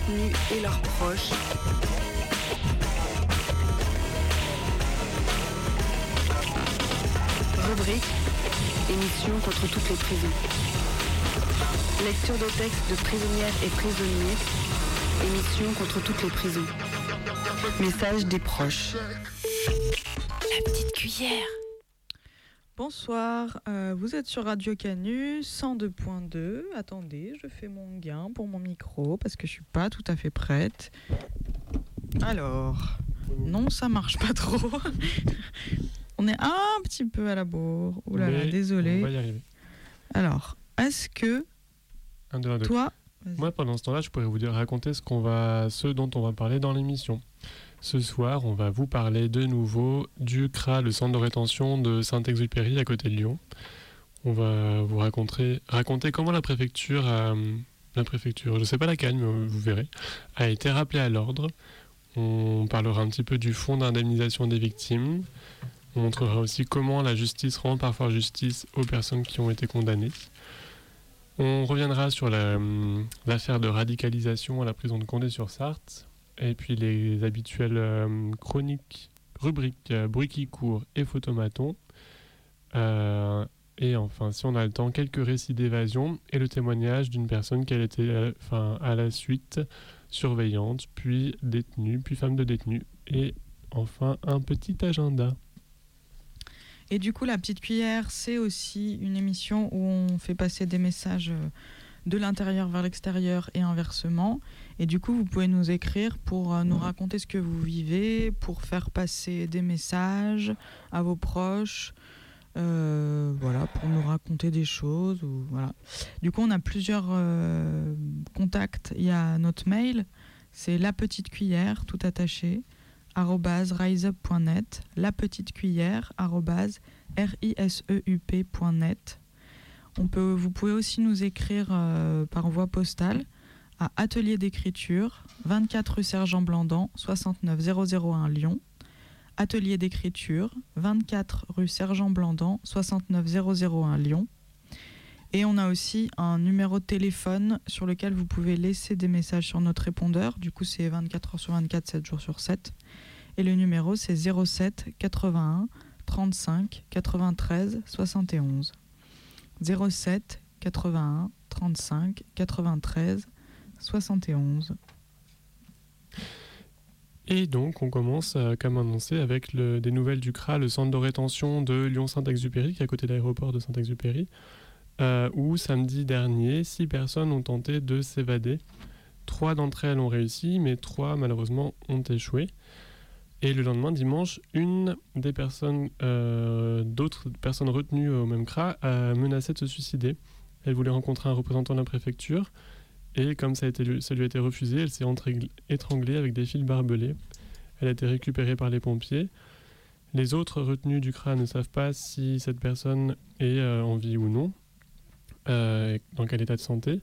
détenus et leurs proches. Rubrique Émission contre toutes les prisons. Lecture de textes de prisonnières et prisonniers. Émission contre toutes les prisons. Message des proches. La petite cuillère. Bonsoir, euh, vous êtes sur Radio Canu 102.2. Attendez, je fais mon gain pour mon micro parce que je suis pas tout à fait prête. Alors, non, ça marche pas trop. On est un petit peu à la bourre. Ouh là là, Mais On va désolé. y arriver. Alors, est-ce que Un, deux, un, deux. toi, Moi, pendant ce temps-là, je pourrais vous dire, raconter ce, qu'on va, ce dont on va parler dans l'émission. Ce soir, on va vous parler de nouveau du CRA, le centre de rétention de Saint-Exupéry, à côté de Lyon. On va vous raconter, comment la préfecture, préfecture, je ne sais pas laquelle, mais vous verrez, a été rappelée à l'ordre. On parlera un petit peu du fonds d'indemnisation des victimes. On montrera aussi comment la justice rend parfois justice aux personnes qui ont été condamnées. On reviendra sur hum, l'affaire de radicalisation à la prison de Condé-sur-Sarthe, et puis les habituelles euh, chroniques, rubriques euh, bruit qui court et photomaton. Euh, et enfin, si on a le temps, quelques récits d'évasion et le témoignage d'une personne qui a été euh, enfin, à la suite surveillante, puis détenue, puis femme de détenue, et enfin un petit agenda. Et du coup, la petite cuillère, c'est aussi une émission où on fait passer des messages euh, de l'intérieur vers l'extérieur et inversement. Et du coup, vous pouvez nous écrire pour euh, nous raconter ce que vous vivez, pour faire passer des messages à vos proches, euh, voilà, pour nous raconter des choses. Ou, voilà. Du coup, on a plusieurs euh, contacts. Il y a notre mail, c'est la petite cuillère, tout attaché riseup.net, la petite cuillère riseup.net. On peut, vous pouvez aussi nous écrire euh, par voie postale à Atelier d'écriture, 24 rue Sergent Blandan, 69 001 Lyon. Atelier d'écriture, 24 rue Sergent Blandan, 69 001 Lyon. Et on a aussi un numéro de téléphone sur lequel vous pouvez laisser des messages sur notre répondeur. Du coup, c'est 24 heures sur 24, 7 jours sur 7. Et le numéro, c'est 07 81 35 93 71. 07 81 35 93 71. Et donc, on commence, euh, comme annoncé, avec des nouvelles du CRA, le centre de rétention de Lyon-Saint-Exupéry, qui est à côté de l'aéroport de Saint-Exupéry, euh, où samedi dernier, six personnes ont tenté de s'évader. Trois d'entre elles ont réussi, mais trois, malheureusement, ont échoué. Et le lendemain, dimanche, une des personnes, euh, d'autres personnes retenues au même CRA, a menacé de se suicider. Elle voulait rencontrer un représentant de la préfecture. Et comme ça, lui a été refusé, elle s'est étranglée avec des fils barbelés. Elle a été récupérée par les pompiers. Les autres retenus du CRA ne savent pas si cette personne est euh, en vie ou non, euh, dans quel état de santé.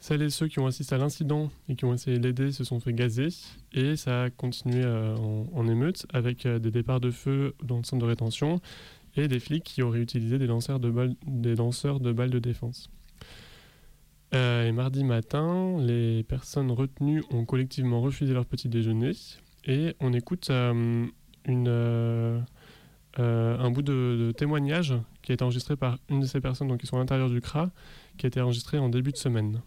Celles et ceux qui ont assisté à l'incident et qui ont essayé de l'aider se sont fait gazer et ça a continué euh, en, émeute avec des départs de feu dans le centre de rétention et des flics qui auraient utilisé des lanceurs des lanceurs de balles de défense. Euh, et mardi matin, les personnes retenues ont collectivement refusé leur petit déjeuner et on écoute euh, une, euh, euh, un bout de, de témoignage qui a été enregistré par une de ces personnes donc, qui sont à l'intérieur du CRA, qui a été enregistré en début de semaine.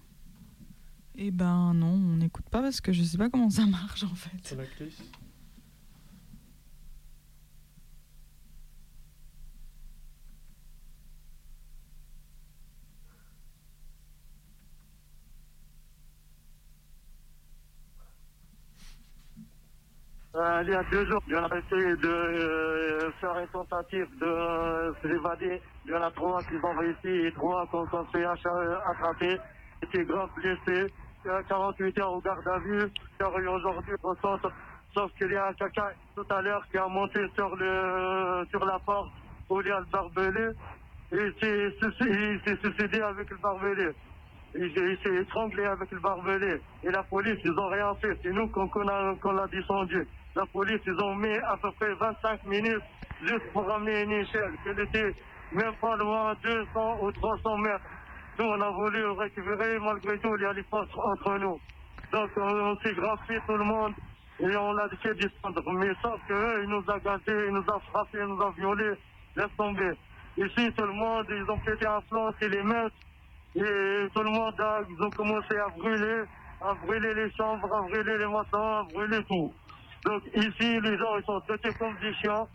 Eh ben non, on n'écoute pas parce que je sais pas comment ça marche en fait. Euh, il y a deux jours, en a essayé de euh, faire une tentative de euh, s'évader. Il y en a trois qui ont réussi et trois qui ont fait attraper. C'était grave blessé. Il y a 48 heures au garde à vue. Aujourd'hui au centre Sauf qu'il y a quelqu'un tout à l'heure qui a monté sur, le, sur la porte où il y a le barbelé. Et il s'est suicidé avec le barbelé. Il, s'est étranglé avec le barbelé. Et la police, ils n'ont rien fait. C'est nous qu'on a, descendu. La police, ils ont mis à peu près 25 minutes juste pour ramener une échelle. Elle était même pas loin, 200 ou 300 mètres. Nous, on a voulu récupérer, malgré tout, il y a les postes entre nous. Donc, on, s'est graffé tout le monde et on a fait descendre. Mais sauf qu'eux, ils nous ont gâtés, ils nous ont frappés, ils nous ont violés. Laisse tomber. Ici, tout le monde, ils ont pété un flanc, c'est les mains. Et tout le monde, ils ont commencé à brûler, à brûler les chambres, à brûler les maçons, à brûler tout. Donc ici, les gens, sont comme des chiens.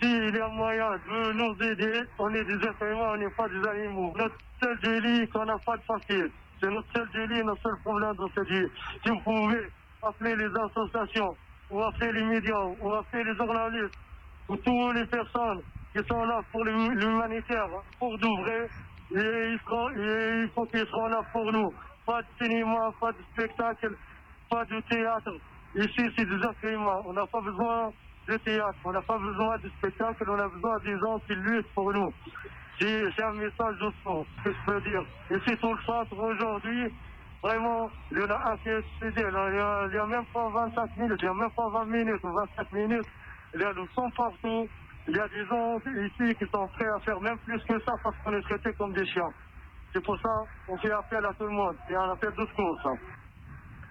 S'il y a moyen de nous aider, on est des êtres humains, on n'est pas des animaux. Notre seul délit, qu'on n'a pas de facile. C'est notre seul délit, notre seul problème dans ce vie. Si vous pouvez appeler les associations, ou appeler les médias, ou appeler les journalistes, ou toutes les personnes qui sont là pour l'humanitaire, pour d'ouvrir, et il faut qu'ils soient là pour nous. Pas de cinéma, pas de spectacle, pas de théâtre. Ici, c'est des êtres On n'a pas besoin de théâtre, on n'a pas besoin de spectacle, on a besoin des gens qui luttent pour nous. C'est un message de fond, que je peux dire. Et c'est tout le centre aujourd'hui, vraiment, il y en a un qui est Il n'y a, même pas 25 minutes, il n'y a même pas 20 minutes ou 25 minutes. Il y a le sang partout. Il y a des gens ici qui sont prêts à faire même plus que ça parce qu'on est traités comme des chiens. C'est pour ça qu'on fait appel à tout le monde. C'est un appel de secours.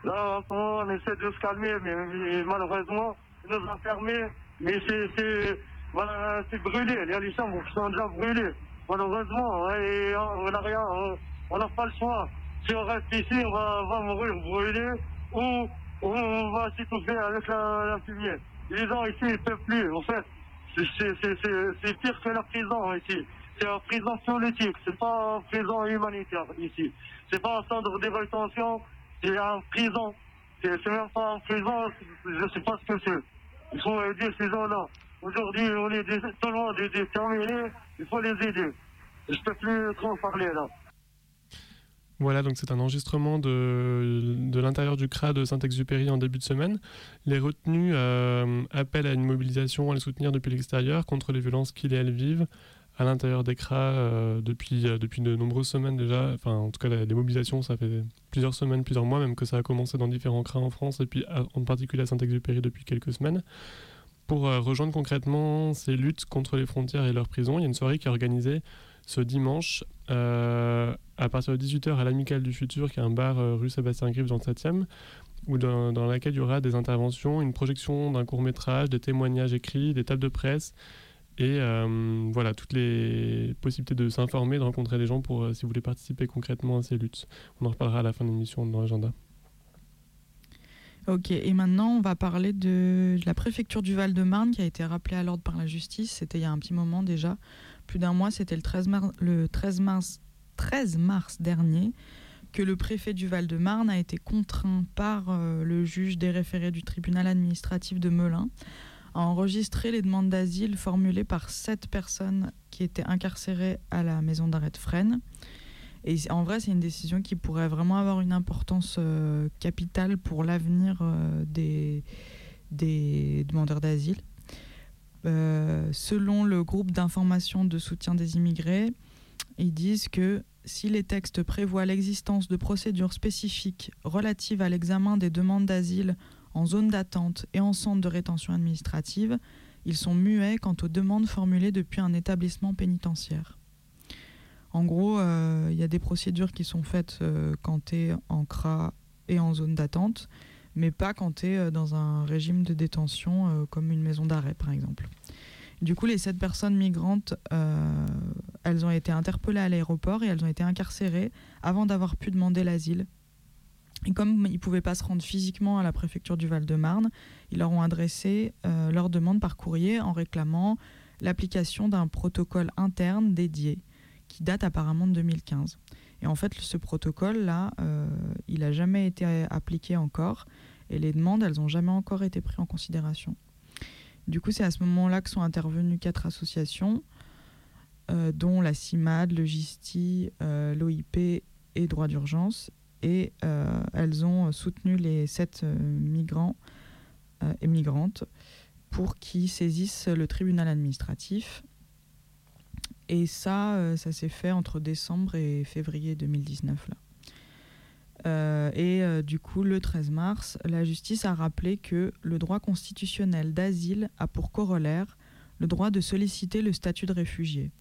Là, on essaie de se calmer, mais, malheureusement, ils nous ont. Mais c'est voilà, brûlé. A les chambres sont déjà brûlées. Malheureusement, et on n'a rien, on n'a pas le choix. Si on reste ici, on va, va mourir brûlé ou, on va s'étouffer avec la, la fumée. Les gens ici, ils ne peuvent plus. En fait, c'est pire que la prison ici. C'est une prison politique, c'est pas une prison humanitaire ici. C'est pas un centre de rétention, c'est une prison. C'est même pas une prison, je sais pas ce que c'est. Il faut aider ces gens-là. Aujourd'hui, on est tout le monde est déterminé, il faut les aider. Je peux plus trop parler là. Voilà, donc c'est un enregistrement de, de l'intérieur du CRA de Saint-Exupéry en début de semaine. Les retenus euh, appellent à une mobilisation à les soutenir depuis l'extérieur contre les violences qu'ils et elles vivent à l'intérieur des CRA euh, depuis, euh, depuis de nombreuses semaines déjà. Enfin, en tout cas, les mobilisations, ça fait plusieurs semaines, plusieurs mois, même que ça a commencé dans différents CRA en France et puis en particulier à Saint-Exupéry depuis quelques semaines. Pour rejoindre concrètement ces luttes contre les frontières et leurs prisons, il y a une soirée qui est organisée ce dimanche euh, à partir de 18h à l'Amicale du Futur, qui est un bar euh, rue Sébastien Grive dans le 7e, où dans, laquelle il y aura des interventions, une projection d'un court métrage, des témoignages écrits, des tables de presse et euh, voilà toutes les possibilités de s'informer, de rencontrer des gens pour si vous voulez participer concrètement à ces luttes. On en reparlera à la fin de l'émission dans l'agenda. Ok, et maintenant on va parler de, la préfecture du Val-de-Marne qui a été rappelée à l'ordre par la justice. C'était il y a un petit moment déjà plus d'un mois, c'était le 13 mars, le 13 mars, 13 mars dernier, que le préfet du Val-de-Marne a été contraint par euh, le juge des référés du tribunal administratif de Melun à enregistrer les demandes d'asile formulées par sept personnes qui étaient incarcérées à la maison d'arrêt de Fresnes. Et en vrai, c'est une décision qui pourrait vraiment avoir une importance euh, capitale pour l'avenir euh, des, des demandeurs d'asile. Euh, selon le groupe d'information de soutien des immigrés, ils disent que si les textes prévoient l'existence de procédures spécifiques relatives à l'examen des demandes d'asile en zone d'attente et en centre de rétention administrative, ils sont muets quant aux demandes formulées depuis un établissement pénitentiaire. En gros, euh, il y a des procédures qui sont faites euh, quand tu es en CRA et en zone d'attente, mais pas quand tu es euh, dans un régime de détention comme une maison d'arrêt par exemple. Du coup, les sept personnes migrantes, elles ont été interpellées à l'aéroport et elles ont été incarcérées avant d'avoir pu demander l'asile. Et comme ils ne pouvaient pas se rendre physiquement à la préfecture du Val-de-Marne, ils leur ont adressé leur demande par courrier en réclamant l'application d'un protocole interne dédié qui date apparemment de 2015. Et en fait, ce protocole-là, il n'a jamais été appliqué encore et les demandes, elles n'ont jamais encore été prises en considération. Du coup, c'est à ce moment-là que sont intervenues quatre associations, euh, dont la CIMAD, le GISTI, euh, l'OIP et Droit d'urgence. Et euh, elles ont soutenu les sept migrants et migrantes pour qu'ils saisissent le tribunal administratif. Et ça, ça s'est fait entre décembre et février 2019. Là. Euh, et euh, du coup, le 13 mars, la justice a rappelé que le droit constitutionnel d'asile a pour corollaire le droit de solliciter le statut de réfugié.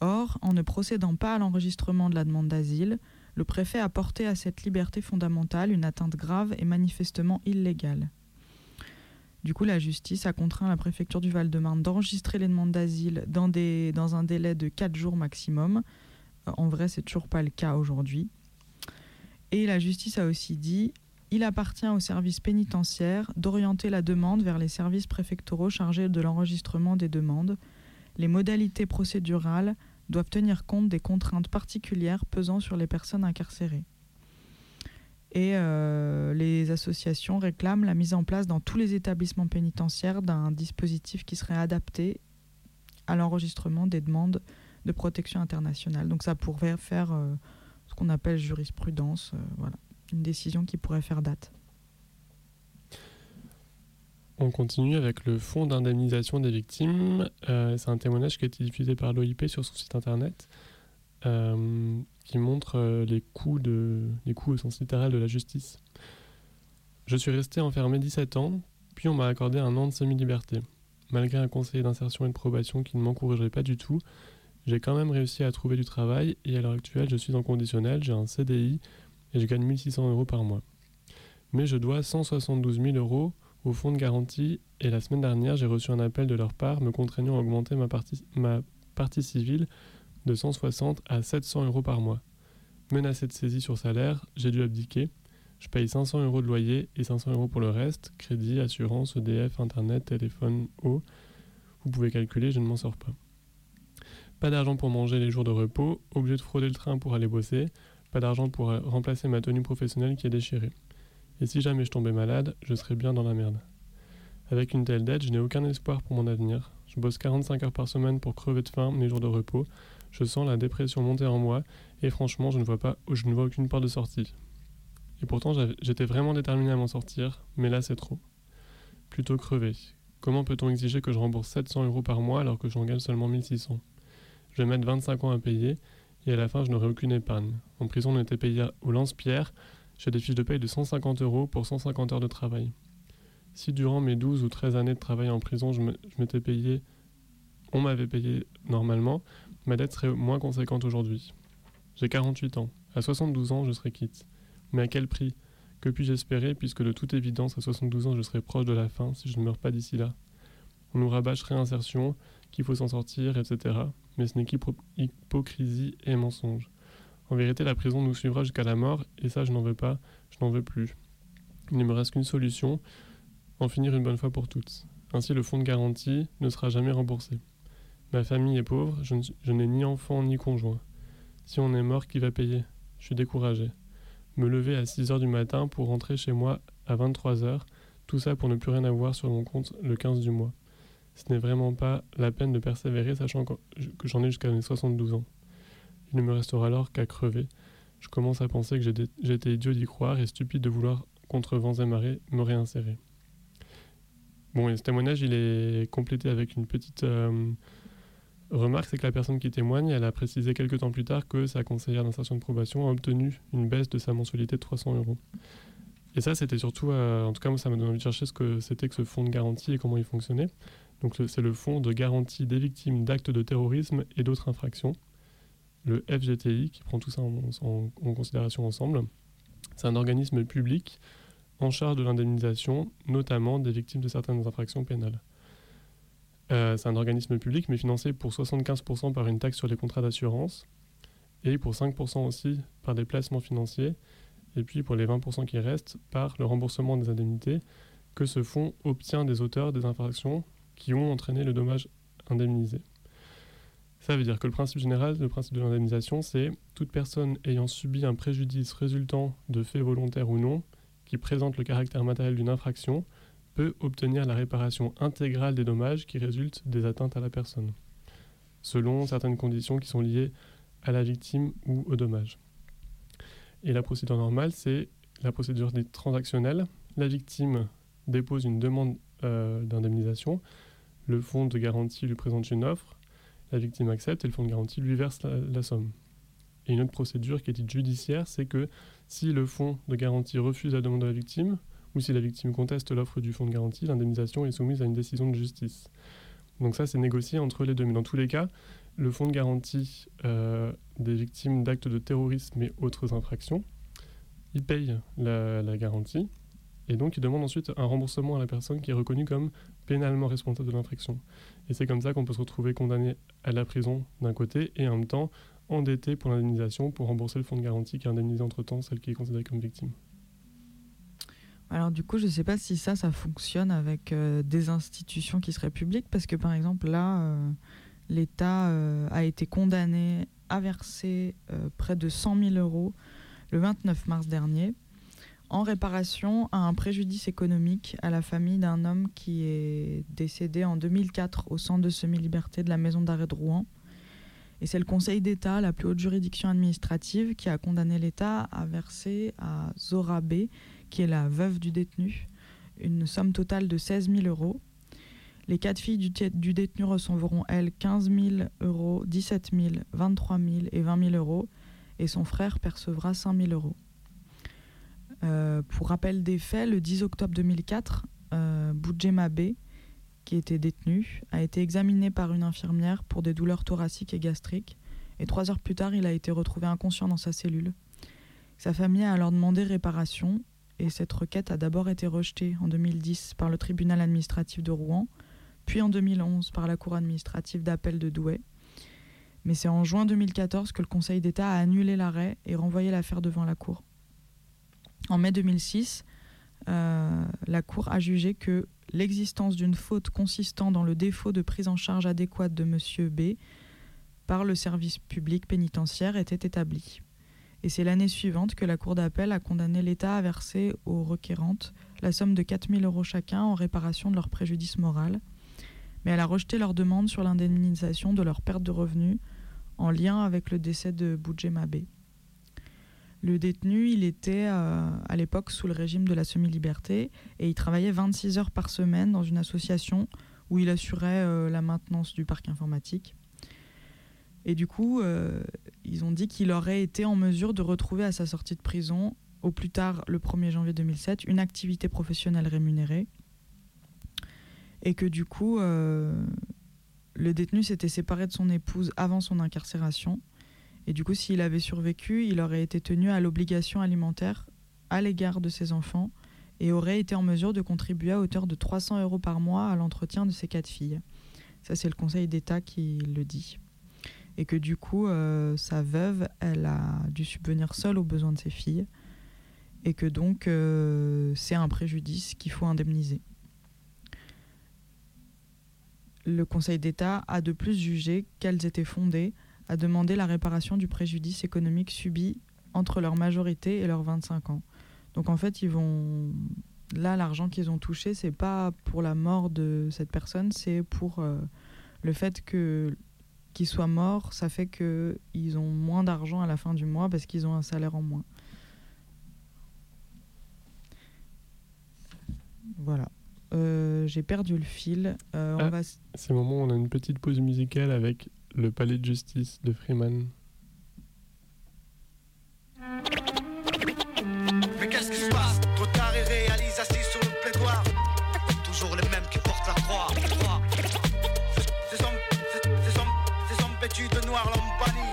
Or, en ne procédant pas à l'enregistrement de la demande d'asile, le préfet a porté à cette liberté fondamentale une atteinte grave et manifestement illégale. Du coup, la justice a contraint la préfecture du Val-de-Marne d'enregistrer les demandes d'asile dans, un délai de 4 jours maximum. Euh, en vrai, c'est toujours pas le cas aujourd'hui. Et la justice a aussi dit il appartient aux services pénitentiaires d'orienter la demande vers les services préfectoraux chargés de l'enregistrement des demandes. Les modalités procédurales doivent tenir compte des contraintes particulières pesant sur les personnes incarcérées. Et euh, les associations réclament la mise en place dans tous les établissements pénitentiaires d'un dispositif qui serait adapté à l'enregistrement des demandes de protection internationale. Donc ça pourrait faire euh, qu'on appelle jurisprudence. Euh, voilà, une décision qui pourrait faire date. On continue avec le fonds d'indemnisation des victimes. Euh, c'est un témoignage qui a été diffusé par l'OIP sur son site internet euh, qui montre les coûts, de, coûts au sens littéral de la justice. Je suis resté enfermé 17 ans, puis on m'a accordé un an de semi-liberté. Malgré un conseiller d'insertion et de probation qui ne m'encourageait pas du tout, j'ai quand même réussi à trouver du travail et à l'heure actuelle, je suis en conditionnel, j'ai un CDI et je gagne 1600 euros par mois. Mais je dois 172 000 euros au fonds de garantie et la semaine dernière, j'ai reçu un appel de leur part me contraignant à augmenter ma partie, civile de 160 à 700 euros par mois. Menacé de saisie sur salaire, j'ai dû abdiquer. Je paye 500 euros de loyer et 500 euros pour le reste, crédit, assurance, EDF, Internet, téléphone, eau. Vous pouvez calculer, je ne m'en sors pas. Pas d'argent pour manger les jours de repos, obligé de frauder le train pour aller bosser, pas d'argent pour euh, remplacer ma tenue professionnelle qui est déchirée. Et si jamais je tombais malade, je serais bien dans la merde. Avec une telle dette, je n'ai aucun espoir pour mon avenir. Je bosse 45 heures par semaine pour crever de faim mes jours de repos. Je sens la dépression monter en moi et franchement, je ne vois pas, je ne vois aucune porte de sortie. Et pourtant, j'étais vraiment déterminé à m'en sortir, mais là, c'est trop. Plutôt crever. Comment peut-on exiger que je rembourse 700 euros par mois alors que j'en gagne seulement 1600 je vais mettre 25 ans à payer et à la fin je n'aurai aucune épargne. En prison on était payé au lance-pierre, j'ai des fiches de paye de 150 euros pour 150 heures de travail. Si durant mes 12 ou 13 années de travail en prison je m'étais payé, on m'avait payé normalement, ma dette serait moins conséquente aujourd'hui. J'ai 48 ans, à 72 ans je serai quitte. Mais à quel prix? Que puis-je espérer puisque de toute évidence à 72 ans je serai proche de la fin si je ne meurs pas d'ici là? On nous rabâche réinsertion, qu'il faut s'en sortir, etc mais ce n'est qu'hypocrisie et mensonge. En vérité, la prison nous suivra jusqu'à la mort, et ça, je n'en veux pas, je n'en veux plus. Il ne me reste qu'une solution, en finir une bonne fois pour toutes. Ainsi, le fonds de garantie ne sera jamais remboursé. Ma famille est pauvre, je, n'ai ni enfant ni conjoint. Si on est mort, qui va payer? Je suis découragé. Me lever à 6 heures du matin pour rentrer chez moi à 23 heures, tout ça pour ne plus rien avoir sur mon compte le 15 du mois ce n'est vraiment pas la peine de persévérer, sachant que j'en ai jusqu'à mes 72 ans. Il ne me restera alors qu'à crever. Je commence à penser que j'étais idiot d'y croire et stupide de vouloir, contre vents et marées, me réinsérer. Bon, et ce témoignage, il est complété avec une petite euh, remarque, c'est que la personne qui témoigne, elle a précisé quelques temps plus tard que sa conseillère d'insertion de probation a obtenu une baisse de sa mensualité de 300 euros. Et ça, c'était surtout, euh, en tout cas, moi, ça m'a donné envie de chercher ce que c'était que ce fonds de garantie et comment il fonctionnait. Donc c'est le Fonds de garantie des victimes d'actes de terrorisme et d'autres infractions, le FGTI, qui prend tout ça en, considération ensemble. C'est un organisme public en charge de l'indemnisation, notamment des victimes de certaines infractions pénales. Euh, c'est un organisme public, mais financé pour 75% par une taxe sur les contrats d'assurance et pour 5% aussi par des placements financiers, et puis pour les 20% qui restent par le remboursement des indemnités que ce fonds obtient des auteurs des infractions qui ont entraîné le dommage indemnisé. Ça veut dire que le principe général, le principe de l'indemnisation, c'est toute personne ayant subi un préjudice résultant de faits volontaires ou non, qui présente le caractère matériel d'une infraction, peut obtenir la réparation intégrale des dommages qui résultent des atteintes à la personne, selon certaines conditions qui sont liées à la victime ou au dommage. Et la procédure normale, c'est la procédure dite transactionnelle. La victime dépose une demande euh, d'indemnisation, le fonds de garantie lui présente une offre, la victime accepte et le fonds de garantie lui verse la, somme. Et une autre procédure qui est dite judiciaire, c'est que si le fonds de garantie refuse la demande de la victime, ou si la victime conteste l'offre du fonds de garantie, l'indemnisation est soumise à une décision de justice. Donc ça, c'est négocié entre les deux. Mais dans tous les cas, le fonds de garantie euh, des victimes d'actes de terrorisme et autres infractions, il paye la, garantie et donc il demande ensuite un remboursement à la personne qui est reconnue comme pénalement responsable de l'infraction. Et c'est comme ça qu'on peut se retrouver condamné à la prison d'un côté et en même temps endetté pour l'indemnisation pour rembourser le fonds de garantie qui a indemnisé entre-temps celle qui est considérée comme victime. Alors du coup, je ne sais pas si ça, ça fonctionne avec euh, des institutions qui seraient publiques, parce que par exemple là, euh, l'État euh, a été condamné à verser près de 100 000 euros le 29 mars dernier en réparation à un préjudice économique à la famille d'un homme qui est décédé en 2004 au centre de semi-liberté de la maison d'arrêt de Rouen. Et c'est le Conseil d'État, la plus haute juridiction administrative, qui a condamné l'État à verser à Zora B, qui est la veuve du détenu, une somme totale de 16 000 euros. Les quatre filles du, du détenu recevront, elles, 15 000 euros, 17 000, 23 000 et 20 000 euros, et son frère percevra 5 000 euros. Euh, pour rappel des faits, le 10 octobre 2004, euh, Boudjema B, qui était détenu, a été examiné par une infirmière pour des douleurs thoraciques et gastriques, et trois heures plus tard, il a été retrouvé inconscient dans sa cellule. Sa famille a alors demandé réparation, et cette requête a d'abord été rejetée en 2010 par le tribunal administratif de Rouen, puis en 2011 par la cour administrative d'appel de Douai. Mais c'est en juin 2014 que le Conseil d'État a annulé l'arrêt et renvoyé l'affaire devant la Cour. En mai 2006, euh, la Cour a jugé que l'existence d'une faute consistant dans le défaut de prise en charge adéquate de M. B par le service public pénitentiaire était établie. Et c'est l'année suivante que la Cour d'appel a condamné l'État à verser aux requérantes la somme de 4 000 euros chacun en réparation de leur préjudice moral. Mais elle a rejeté leur demande sur l'indemnisation de leur perte de revenus en lien avec le décès de Boudjema B. Le détenu, il était euh, à l'époque sous le régime de la semi-liberté et il travaillait 26 heures par semaine dans une association où il assurait euh, la maintenance du parc informatique. Et du coup, euh, ils ont dit qu'il aurait été en mesure de retrouver à sa sortie de prison, au plus tard le 1er janvier 2007, une activité professionnelle rémunérée. Et que du coup, le détenu s'était séparé de son épouse avant son incarcération. Et du coup, s'il avait survécu, il aurait été tenu à l'obligation alimentaire à l'égard de ses enfants et aurait été en mesure de contribuer à hauteur de 300 euros par mois à l'entretien de ses quatre filles. Ça, c'est le Conseil d'État qui le dit. Et que du coup, euh, sa veuve, elle a dû subvenir seule aux besoins de ses filles. Et que donc, euh, c'est un préjudice qu'il faut indemniser le Conseil d'État a de plus jugé qu'elles étaient fondées à demander la réparation du préjudice économique subi entre leur majorité et leurs 25 ans. Donc en fait, ils vont là l'argent qu'ils ont touché, c'est pas pour la mort de cette personne, c'est pour euh, le fait que qu'il soit mort, ça fait que ils ont moins d'argent à la fin du mois parce qu'ils ont un salaire en moins. Voilà. Euh, j'ai perdu le fil. Euh, ah, va... C'est le moment où on a une petite pause musicale avec le palais de justice de Freeman. Mais qu'est-ce qui se passe? Trop tard et réalise assis sur le plaidoir. Toujours les mêmes qui portent la croix. Ces hommes, ces hommes, ces hommes vêtus de noir lampani.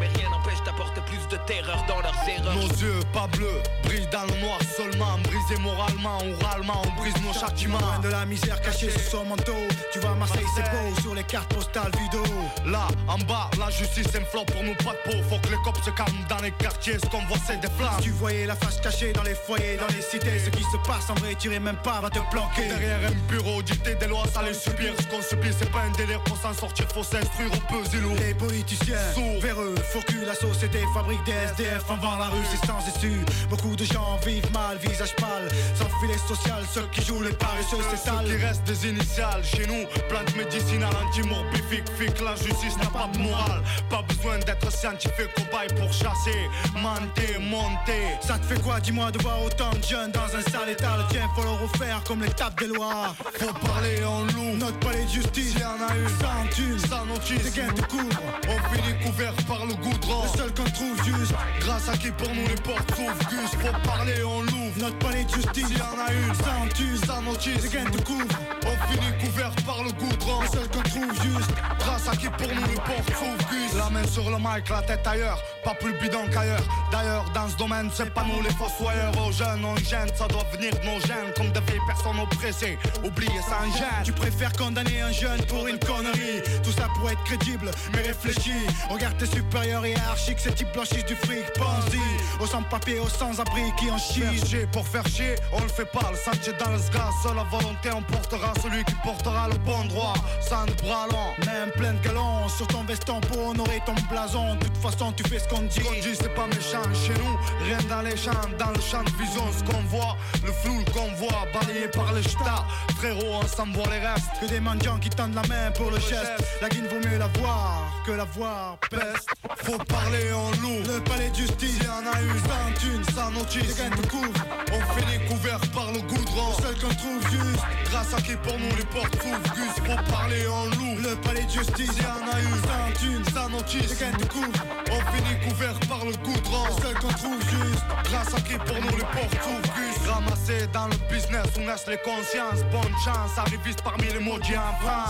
Mais rien n'empêche d'apporter plus de terreur dans leurs erreurs. Nos yeux pas bleus dans le noir seulement moralement, oralement, on brise nos châtiments. Loin de la misère cachée sous son manteau. Tu vois Marseille c'est beau sur les cartes postales vidéo. Là, en bas, la justice un flop pour nous pas de peau. Faut que les cops se calment dans les quartiers, ce qu'on voit c'est des flammes. tu voyais la face cachée dans les foyers, dans les cités, ce qui se passe en vrai, tu même pas, va te planquer. Derrière un bureau, dicter des lois, ça les subir. Ce qu'on subit, c'est pas un délire pour s'en sortir, faut s'instruire, on peut zélo. Les politiciens, sourds, véreux, faux cul, la société fabrique des SDF avant la rue, c'est sans issue. Beaucoup de gens vivent mal, visage pâle, sans filet social, ceux qui jouent les paresseux, c'est sale. Il reste des initiales chez nous, plantes médicinales, anti-morbifique, fique, la justice n'a pas de morale. Pas besoin d'être scientifique, cobaye pour chasser, monter, monter. Ça te fait quoi, dis-moi, de voir autant de jeunes dans un sale état? Le tien, faut le refaire comme l'étape des lois. Faut parler en loup, notre palais de justice, y en a une, sans thune, sans notice, des gains de couvre. On finit couvert par le goudron, le seul qu'on trouve juste. Grâce à qui pour nous les portes s'ouvrent, Gus, faut parler en loup. Notre palais de justice, y en a une, sans thune, sans notice, des gains de. On finit couvert par le goudron, le seul qu'on trouve juste. Grâce à qui pour nous les portes s'ouvrent, Gus. La main sur le mic, la tête ailleurs, pas plus bidon qu'ailleurs. D'ailleurs, dans ce domaine, c'est pas nous les fossoyeurs. Aux jeunes, on gêne, ça doit venir de nos gènes, comme de vieilles personnes oppressées. Oubliez ça, un gêne. Tu préfères condamner un jeune pour une connerie. Tout ça pour être crédible, mais réfléchis. Regarde tes supérieurs hiérarchiques, ces types blanchissent du fric. Pense-y, aux sans-papiers, aux sans-abri qui en chient. Pour faire chier, on le fait pas. Le sentier dans le sgas, seule la volonté emportera celui qui portera le bon droit. Sans bras long, même plein de galons sur ton veston pour honorer ton blason. De toute façon, tu fais ce qu'on dit. Qu'on dit, c'est pas méchant chez nous. Rien dans les champs, dans le champ de vision, ce qu'on voit. Le flou qu'on voit, balayé par les ch'tas. Frérot, on s'en voit les restes. Que des mendiants qui tendent la main pour le geste. La guine vaut mieux la voir que la voir. Peste, faut parler en loup. Le palais de justice, y en a une. Sans thune, sans notice. Des gains de couvre. On finit couvert par le goudron. Seul qu'on trouve juste. Grâce à qui pour nous les portes s'ouvrent. Gus, faut parler en loup. Le palais de justice, y en a une. Sans thune, sans notice. Des gains de couvre. On finit couvert par le goudron. Seul qu'on trouve juste. Grâce à qui pour nous les portes s'ouvrent. Gus, ramassé dans le business où naissent les consciences. Bonne chance, arriviste parmi les maudits en.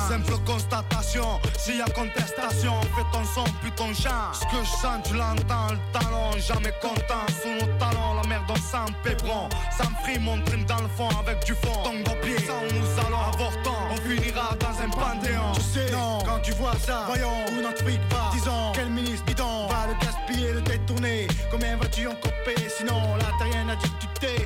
Simple constatation, s'il y a contestation, fais ton son, puis ton chant. Ce que je sens, tu l'entends, le talent, jamais content. Sous nos talons, la merde, on sent pébron. Sans frime, on trime dans le fond avec du fond. Ton pied, sans nous allons avortant. On finira dans un panthéon. Tu sais, non, quand tu vois ça, voyons où notre fric va. Disons, quel ministre bidon va le gaspiller, le détourner. Combien vas-tu en couper Sinon, là, t'as rien à discuter.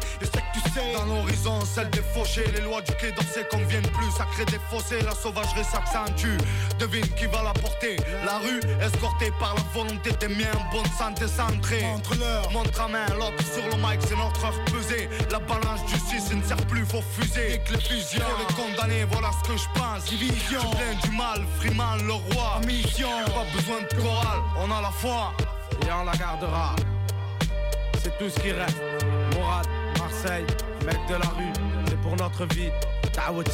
Je. Dans l'horizon, celle des fauchés. Les lois du quai d'Orsay conviennent plus. Ça crée des fossés, la sauvagerie s'accentue. Devine qui va la porter. La rue, escortée par la volonté des miens. Bonne santé centrée. Entre leur montre à main, l'autre sur le mic, c'est notre heure pesée. La balance du 6 ne sert plus, faut fuser. Et que les fusions, les condamnés, voilà ce que je pense. Division, plein du mal, Freeman, le roi. Mission, pas besoin de chorale, on a la foi. Et on la gardera. C'est tout ce qui reste. Morad, Marseille, mec de la rue, c'est pour notre vie. Tawad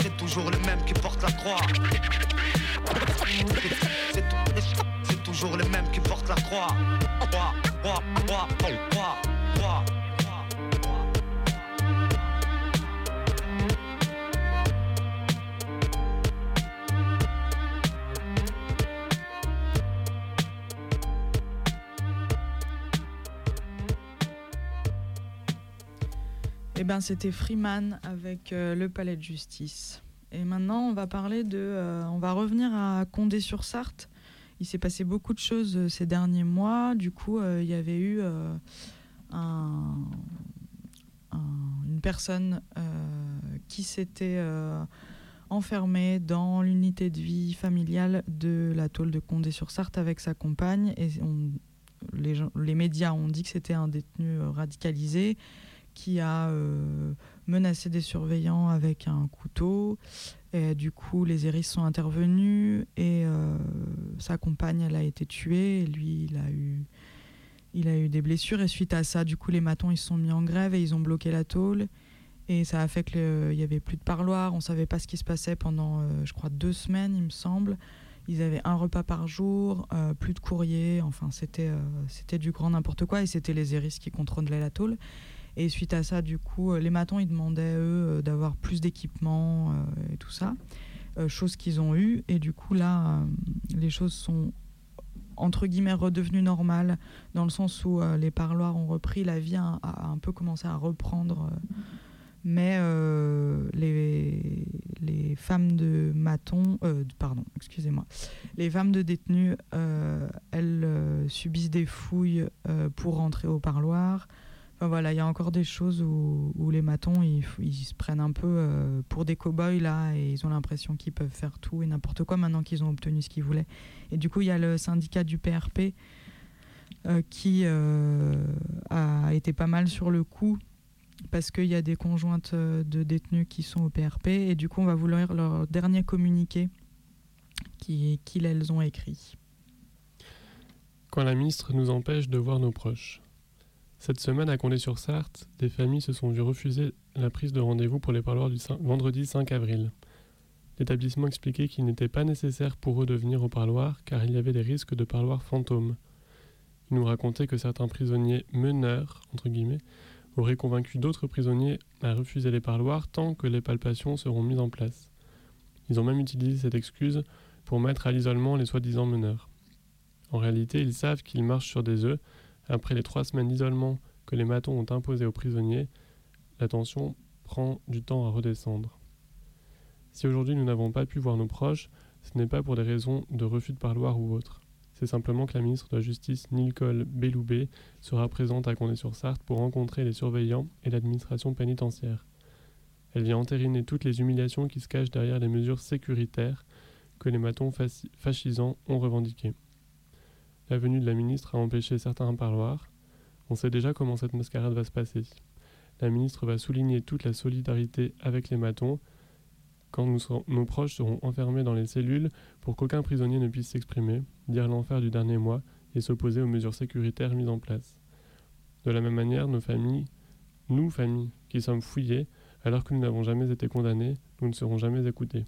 C'est toujours les mêmes qui portent la croix. C'est toujours les mêmes qui portent la croix, croix, croix, Eh ben, c'était Freeman avec euh, le Palais de Justice. Et maintenant, on va parler de, euh, on va revenir à Condé-sur-Sarthe. Il s'est passé beaucoup de choses euh, ces derniers mois. Du coup, il y avait eu un, une personne qui s'était enfermée dans l'unité de vie familiale de la tôle de Condé-sur-Sarthe avec sa compagne. Et les médias ont dit que c'était un détenu radicalisé qui a euh, menacé des surveillants avec un couteau. Et du coup, les hérisses sont intervenus et euh, sa compagne, elle a été tuée. Lui, il a eu, il a eu des blessures. Et suite à ça, du coup, les matons, ils se sont mis en grève et ils ont bloqué la tôle. Et ça a fait qu'il n'y avait plus de parloir. On ne savait pas ce qui se passait pendant, euh, je crois, deux semaines, il me semble. Ils avaient un repas par jour, plus de courrier. Enfin, c'était c'était du grand n'importe quoi. Et c'était les hérisses qui contrôlaient la tôle. Et suite à ça, du coup, les matons, ils demandaient, eux, d'avoir plus d'équipement et tout ça. chose qu'ils ont eu. Et du coup, là, les choses sont entre guillemets redevenues normales, dans le sens où les parloirs ont repris, la vie a, un peu commencé à reprendre. mais les, les femmes de matons, pardon, excusez-moi, les femmes de détenus, elles subissent des fouilles pour rentrer au parloir voilà, il y a encore des choses où, les matons ils, se prennent un peu euh, pour des cow-boys là et ils ont l'impression qu'ils peuvent faire tout et n'importe quoi maintenant qu'ils ont obtenu ce qu'ils voulaient. Et du coup, il y a le syndicat du PRP qui a été pas mal sur le coup parce qu'il y a des conjointes de détenus qui sont au PRP et du coup on va vous lire leur dernier communiqué qu'ils elles ont écrit. Quand la ministre nous empêche de voir nos proches. Cette semaine, à Condé-sur-Sarthe, des familles se sont vues refuser la prise de rendez-vous pour les parloirs du vendredi 5 avril. L'établissement expliquait qu'il n'était pas nécessaire pour eux de venir au parloir car il y avait des risques de parloirs fantômes. Il nous racontait que certains prisonniers meneurs, auraient convaincu d'autres prisonniers à refuser les parloirs tant que les palpations seront mises en place. Ils ont même utilisé cette excuse pour mettre à l'isolement les soi-disant meneurs. En réalité, ils savent qu'ils marchent sur des œufs. Après les trois semaines d'isolement que les matons ont imposées aux prisonniers, la tension prend du temps à redescendre. Si aujourd'hui nous n'avons pas pu voir nos proches, ce n'est pas pour des raisons de refus de parloir ou autre. C'est simplement que la ministre de la Justice, Nicole Belloubet, sera présente à Condé-sur-Sarthe pour rencontrer les surveillants et l'administration pénitentiaire. Elle vient entériner toutes les humiliations qui se cachent derrière les mesures sécuritaires que les matons fascisants ont revendiquées. La venue de la ministre a empêché certains parloirs. On sait déjà comment cette mascarade va se passer. La ministre va souligner toute la solidarité avec les matons quand nos proches seront enfermés dans les cellules pour qu'aucun prisonnier ne puisse s'exprimer, dire l'enfer du dernier mois et s'opposer aux mesures sécuritaires mises en place. De la même manière, nos familles, nous familles, qui sommes fouillées, alors que nous n'avons jamais été condamnés, nous ne serons jamais écoutés.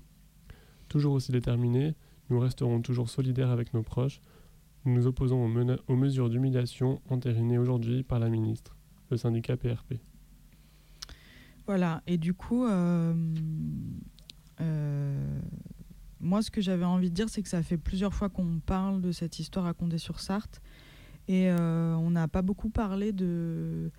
Toujours aussi déterminés, nous resterons toujours solidaires avec nos proches. Nous nous opposons aux, mesures d'humiliation entérinées aujourd'hui par la ministre, le syndicat PRP. Voilà, et du coup, euh, euh, moi, ce que j'avais envie de dire, c'est que ça fait plusieurs fois qu'on parle de cette histoire à Condé-sur-Sarthe. Et euh, on n'a pas beaucoup parlé de,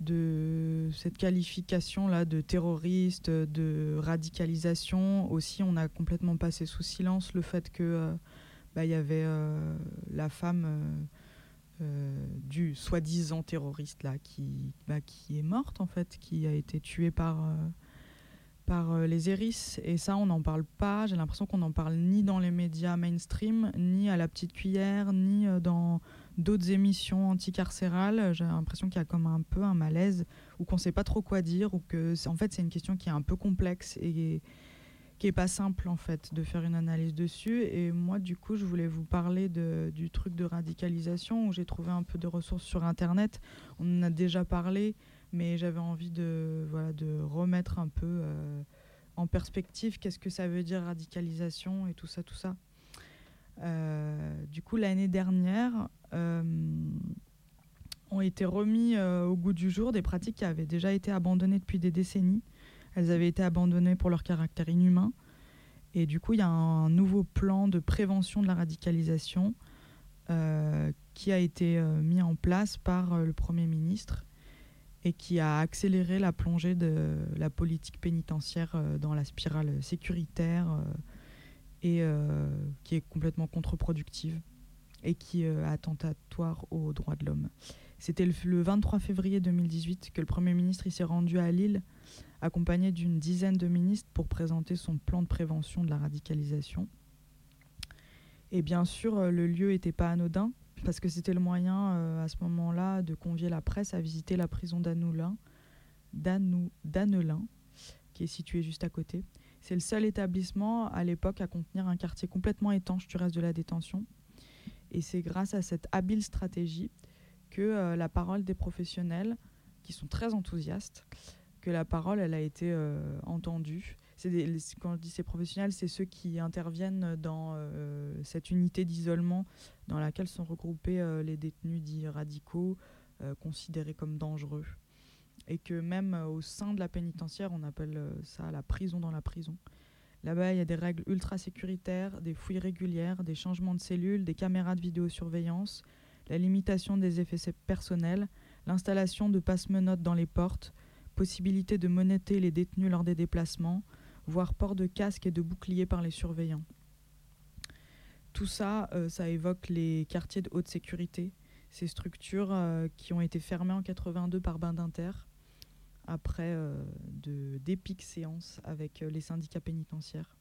de cette qualification-là de terroriste, de radicalisation. Aussi, on a complètement passé sous silence le fait que bah, y avait la femme du soi-disant terroriste là qui, bah, qui est morte en fait, qui a été tuée par par euh, les Eris. Et ça, on n'en parle pas. J'ai l'impression qu'on n'en parle ni dans les médias mainstream, ni à la petite cuillère, ni euh, dans d'autres émissions anticarcérales. J'ai l'impression qu'il y a comme un peu un malaise ou qu'on ne sait pas trop quoi dire ou que, en fait, c'est une question qui est un peu complexe et qui est pas simple en fait de faire une analyse dessus. Et moi, du coup, je voulais vous parler de, du truc de radicalisation où j'ai trouvé un peu de ressources sur Internet. On en a déjà parlé mais j'avais envie de, voilà, de remettre un peu euh, en perspective qu'est-ce que ça veut dire radicalisation et tout ça, tout ça. Euh, du coup, l'année dernière, euh, ont été remis au goût du jour des pratiques qui avaient déjà été abandonnées depuis des décennies. Elles avaient été abandonnées pour leur caractère inhumain. Et du coup, il y a un nouveau plan de prévention de la radicalisation qui a été mis en place par le Premier ministre et qui a accéléré la plongée de la politique pénitentiaire euh, dans la spirale sécuritaire euh, et euh, qui est complètement contre-productive et qui est attentatoire aux droits de l'homme. C'était le 23 février 2018 que le Premier ministre s'est rendu à Lille, accompagné d'une dizaine de ministres, pour présenter son plan de prévention de la radicalisation. Et bien sûr, le lieu n'était pas anodin, parce que c'était le moyen euh, à ce moment-là de convier la presse à visiter la prison d'Annelin, qui est située juste à côté. C'est le seul établissement à l'époque à contenir un quartier complètement étanche du reste de la détention. Et c'est grâce à cette habile stratégie que euh, la parole des professionnels, qui sont très enthousiastes, que la parole elle a été euh, entendue quand je dis ces professionnels, c'est ceux qui interviennent dans euh, cette unité d'isolement dans laquelle sont regroupés euh, les détenus dits radicaux, considérés comme dangereux. Et que même au sein de la pénitentiaire, on appelle ça la prison dans la prison. Là-bas, il y a des règles ultra sécuritaires, des fouilles régulières, des changements de cellules, des caméras de vidéosurveillance, la limitation des effets personnels, l'installation de passe-menottes dans les portes, possibilité de monéter les détenus lors des déplacements, voire port de casque et de bouclier par les surveillants. Tout ça, euh, ça évoque les quartiers de haute sécurité, ces structures euh, qui ont été fermées en 82 par Bain d'Inter, après euh, d'épiques séances avec les syndicats pénitentiaires.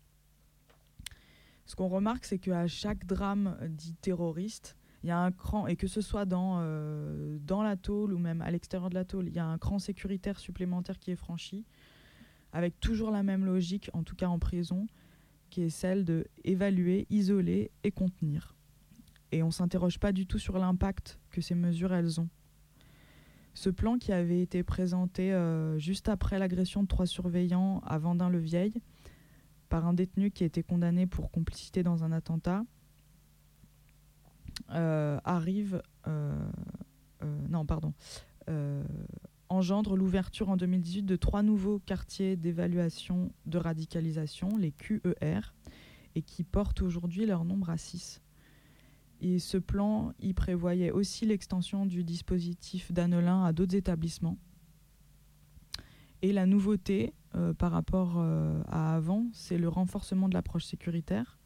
Ce qu'on remarque, c'est qu'à chaque drame dit terroriste, il y a un cran, et que ce soit dans, euh, dans la tôle ou même à l'extérieur de la tôle, il y a un cran sécuritaire supplémentaire qui est franchi, avec toujours la même logique, en tout cas en prison, qui est celle de évaluer, isoler et contenir. Et on ne s'interroge pas du tout sur l'impact que ces mesures elles ont. Ce plan qui avait été présenté euh, juste après l'agression de trois surveillants à Vendin-le-Vieil par un détenu qui été condamné pour complicité dans un attentat, arrive, euh, euh, non pardon, engendre l'ouverture en 2018 de trois nouveaux quartiers d'évaluation de radicalisation, les QER, et qui portent aujourd'hui leur nombre à 6. Et ce plan, y prévoyait aussi l'extension du dispositif d'Annelin à d'autres établissements. Et la nouveauté par rapport à avant, c'est le renforcement de l'approche sécuritaire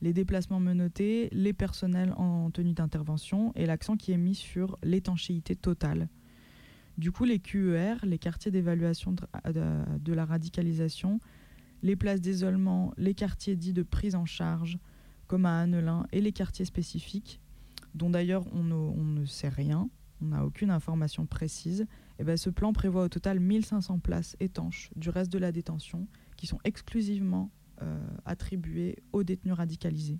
les déplacements menottés, les personnels en tenue d'intervention et l'accent qui est mis sur l'étanchéité totale. Du coup, les QER, les quartiers d'évaluation de, la radicalisation, les places d'isolement, les quartiers dits de prise en charge, comme à Annelin, et les quartiers spécifiques, dont d'ailleurs on, ne sait rien, on n'a aucune information précise, et eh ben ce plan prévoit au total 1500 places étanches du reste de la détention qui sont exclusivement euh, attribué aux détenus radicalisés.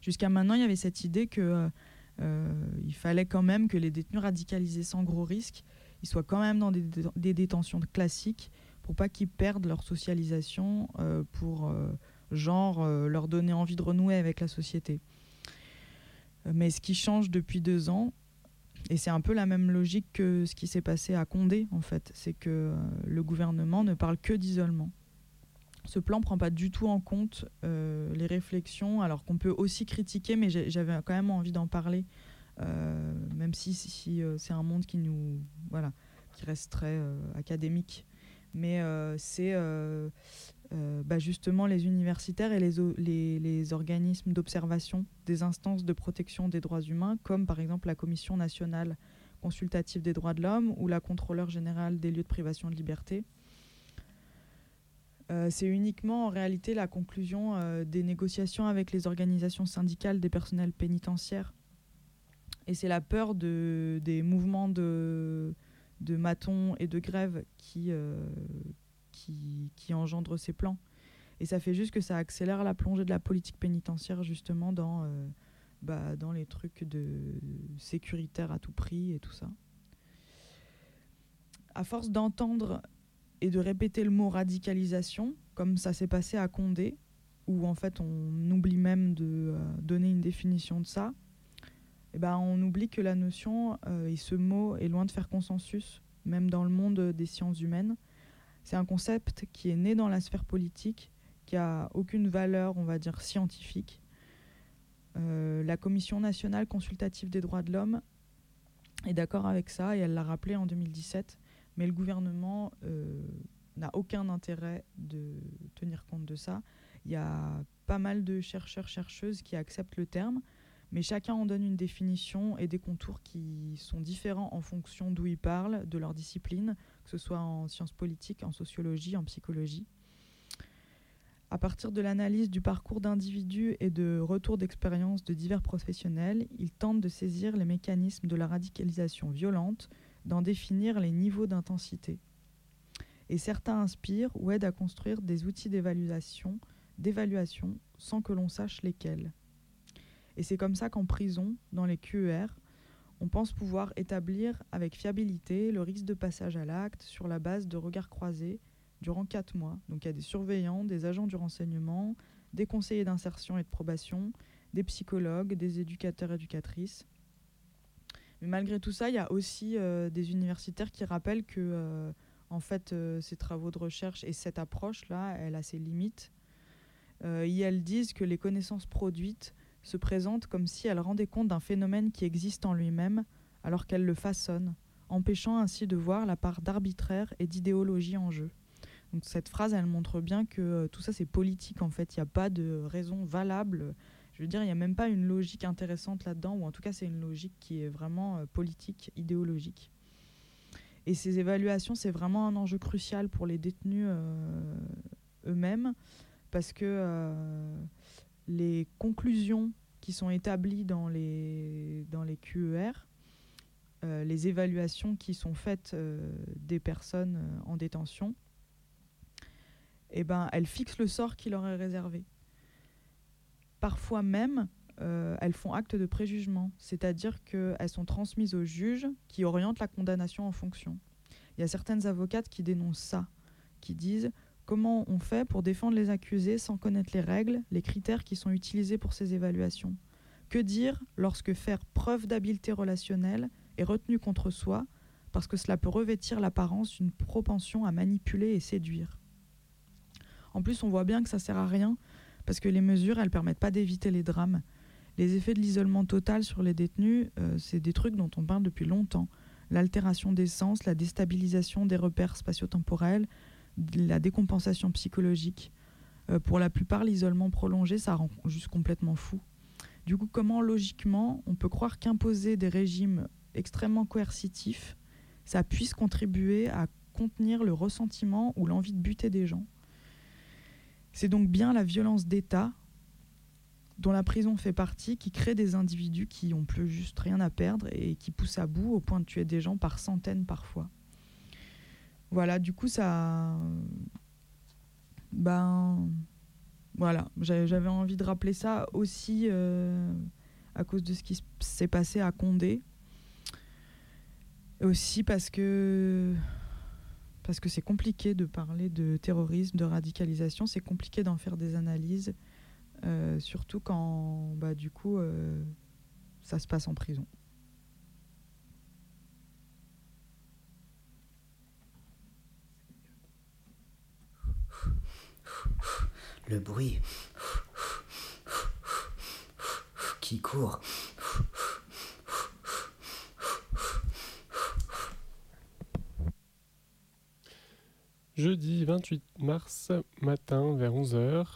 Jusqu'à maintenant, il y avait cette idée qu'il euh, euh, fallait quand même que les détenus radicalisés sans gros risque ils soient quand même dans des, détentions classiques pour pas qu'ils perdent leur socialisation pour genre leur donner envie de renouer avec la société. Mais ce qui change depuis deux ans, et c'est un peu la même logique que ce qui s'est passé à Condé en fait, c'est que le gouvernement ne parle que d'isolement ce plan prend pas du tout en compte euh, les réflexions, alors qu'on peut aussi critiquer, mais j'avais quand même envie d'en parler, euh, même si, euh, c'est un monde qui nous, voilà, qui reste très académique. Mais c'est bah, justement les universitaires et les, les, les organismes d'observation des instances de protection des droits humains, comme par exemple la Commission nationale consultative des droits de l'homme ou la contrôleur générale des lieux de privation de liberté euh, c'est uniquement en réalité la conclusion euh, des négociations avec les organisations syndicales des personnels pénitentiaires. Et c'est la peur de, des mouvements de, de matons et de grève qui, euh, qui, qui engendrent ces plans. Et ça fait juste que ça accélère la plongée de la politique pénitentiaire justement dans, bah, dans les trucs de sécuritaire à tout prix et tout ça. À force d'entendre et de répéter le mot radicalisation, comme ça s'est passé à Condé, où en fait on oublie même de euh, donner une définition de ça, eh ben on oublie que la notion euh, et ce mot est loin de faire consensus, même dans le monde des sciences humaines. C'est un concept qui est né dans la sphère politique, qui a aucune valeur, on va dire, scientifique. Euh, la Commission nationale consultative des droits de l'homme est d'accord avec ça et elle l'a rappelé en 2017 mais le gouvernement euh, n'a aucun intérêt de tenir compte de ça. Il y a pas mal de chercheurs, chercheuses qui acceptent le terme, mais chacun en donne une définition et des contours qui sont différents en fonction d'où ils parlent, de leur discipline, que ce soit en sciences politiques, en sociologie, en psychologie. À partir de l'analyse du parcours d'individus et de retours d'expérience de divers professionnels, ils tentent de saisir les mécanismes de la radicalisation violente, d'en définir les niveaux d'intensité. Et certains inspirent ou aident à construire des outils d'évaluation, sans que l'on sache lesquels. Et c'est comme ça qu'en prison, dans les QER, on pense pouvoir établir avec fiabilité le risque de passage à l'acte sur la base de regards croisés durant quatre mois. Donc il y a des surveillants, des agents du renseignement, des conseillers d'insertion et de probation, des psychologues, des éducateurs éducatrices, mais malgré tout ça, il y a aussi euh, des universitaires qui rappellent que euh, en fait, euh, ces travaux de recherche et cette approche-là, elle a ses limites. et elles disent que les connaissances produites se présentent comme si elles rendaient compte d'un phénomène qui existe en lui-même, alors qu'elles le façonnent, empêchant ainsi de voir la part d'arbitraire et d'idéologie en jeu. Donc cette phrase, elle montre bien que tout ça, c'est politique en fait. Il n'y a pas de raison valable je veux dire, il n'y a même pas une logique intéressante là-dedans, ou en tout cas, c'est une logique qui est vraiment euh, politique, idéologique. Et ces évaluations, c'est vraiment un enjeu crucial pour les détenus euh, eux-mêmes, parce que euh, les conclusions qui sont établis dans les, QER, les évaluations qui sont faites des personnes en détention, eh ben, elles fixent le sort qui leur est réservé. Parfois même, elles font acte de préjugement, c'est-à-dire qu'elles sont transmises au juge qui oriente la condamnation en fonction. Il y a certaines avocates qui dénoncent ça, qui disent comment on fait pour défendre les accusés sans connaître les règles, les critères qui sont utilisés pour ces évaluations? Que dire lorsque faire preuve d'habileté relationnelle est retenu contre soi parce que cela peut revêtir l'apparence d'une propension à manipuler et séduire? En plus, on voit bien que ça sert à rien parce que les mesures, elles permettent pas d'éviter les drames. Les effets de l'isolement total sur les détenus, euh, c'est des trucs dont on parle depuis longtemps. L'altération des sens, la déstabilisation des repères spatio-temporels, la décompensation psychologique. Euh, pour la plupart, l'isolement prolongé, ça rend juste complètement fou. Du coup, comment logiquement on peut croire qu'imposer des régimes extrêmement coercitifs, ça puisse contribuer à contenir le ressentiment ou l'envie de buter des gens? C'est donc bien la violence d'État dont la prison fait partie qui crée des individus qui ont plus juste rien à perdre et qui poussent à bout au point de tuer des gens par centaines parfois. Voilà, du coup, ça. Ben voilà, j'avais envie de rappeler ça aussi euh, à cause de ce qui s'est passé à Condé. Aussi parce que parce que c'est compliqué de parler de terrorisme, de radicalisation, c'est compliqué d'en faire des analyses, euh, surtout quand bah, du coup euh, ça se passe en prison. le bruit qui court. Jeudi 28 mars matin vers 11h,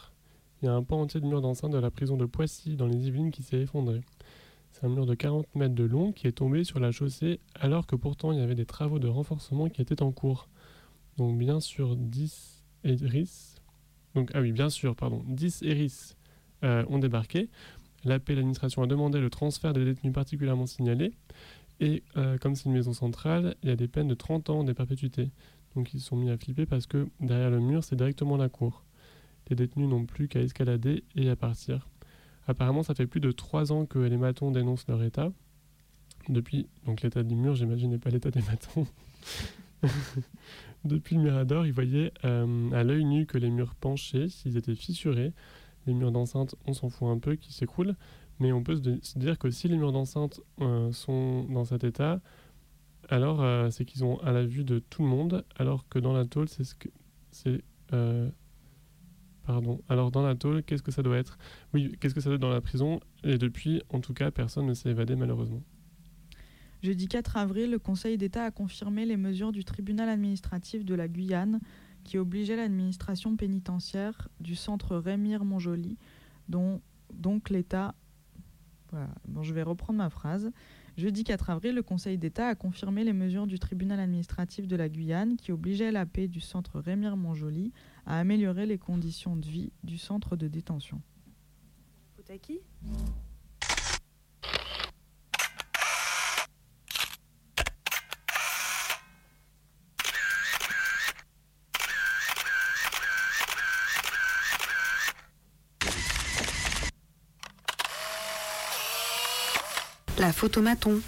il y a un pan entier de mur d'enceinte de la prison de Poissy dans les Yvelines qui s'est effondré. C'est un mur de 40 mètres de long qui est tombé sur la chaussée alors que pourtant il y avait des travaux de renforcement qui étaient en cours. Donc bien sûr 10 Edris donc, ah oui, bien sûr, pardon, 10 ERIS euh, ont débarqué. L'AP, l'administration a demandé le transfert des détenus particulièrement signalés. Et euh, comme c'est une maison centrale, il y a des peines de 30 ans des perpétuités. Donc ils se sont mis à flipper parce que derrière le mur, c'est directement la cour. Les détenus n'ont plus qu'à escalader et à partir. Apparemment, ça fait plus de 3 ans que les matons dénoncent leur état. Depuis donc l'état du mur, j'imagine, pas l'état des matons. Depuis le Mirador, ils voyaient euh, à l'œil nu que les murs penchaient, s'ils étaient fissurés. Les murs d'enceinte, on s'en fout un peu, qui s'écroulent. Mais on peut se, dire que si les murs d'enceinte euh, sont dans cet état, alors euh, c'est qu'ils ont à la vue de tout le monde, alors que dans la tôle, c'est ce que c'est. pardon. Alors dans la qu'est-ce que ça doit être? Oui, qu'est-ce que ça doit être dans la prison? Et depuis, en tout cas, personne ne s'est évadé malheureusement. Jeudi 4 avril, le Conseil d'État a confirmé les mesures du tribunal administratif de la Guyane qui obligeaient l'administration pénitentiaire du centre Rémire-Montjoly, dont donc l'État. Voilà, bon, je vais reprendre ma phrase. Jeudi 4 avril, le Conseil d'État a confirmé les mesures du tribunal administratif de la Guyane qui obligeaient la paix du centre Rémire-Montjoly à améliorer les conditions de vie du centre de détention. La photomaton.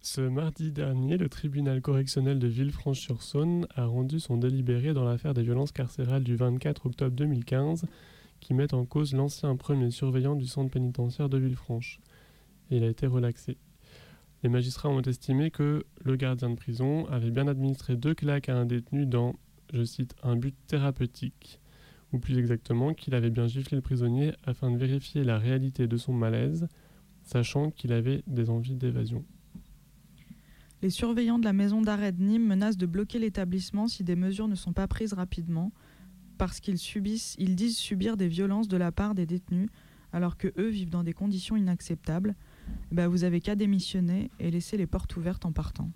Ce mardi dernier, le tribunal correctionnel de Villefranche-sur-Saône a rendu son délibéré dans l'affaire des violences carcérales du 24 octobre 2015 qui met en cause l'ancien premier surveillant du centre pénitentiaire de Villefranche. Il a été relaxé. Les magistrats ont estimé que le gardien de prison avait bien administré deux claques à un détenu dans, je cite, un but thérapeutique, ou plus exactement qu'il avait bien giflé le prisonnier afin de vérifier la réalité de son malaise, sachant qu'il avait des envies d'évasion. Les surveillants de la maison d'arrêt de Nîmes menacent de bloquer l'établissement si des mesures ne sont pas prises rapidement, parce qu'ils subissent, ils disent subir des violences de la part des détenus, alors que eux vivent dans des conditions inacceptables. Bah, vous avez qu'à démissionner et laisser les portes ouvertes en partant.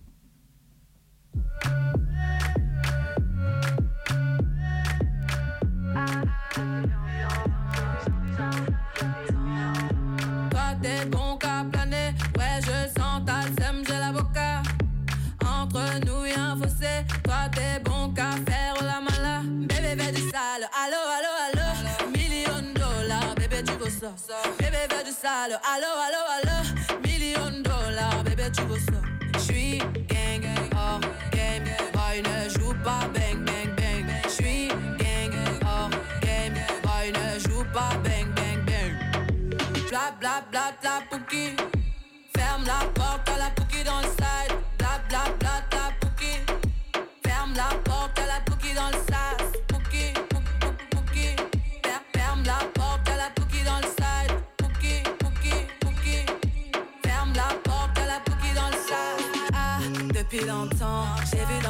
Bébé, bébé du sale. Allo, allo, allo. Million dollars, bébé, tu veux ça. J'suis gang, hors game. Boy, ne joue pas bang, bang, bang. J'suis gang, hors game. Boy, ne joue pas bang, bang, bang. Bla, bla, bla, bla, pouki. Ferme la porte à la pouki dans le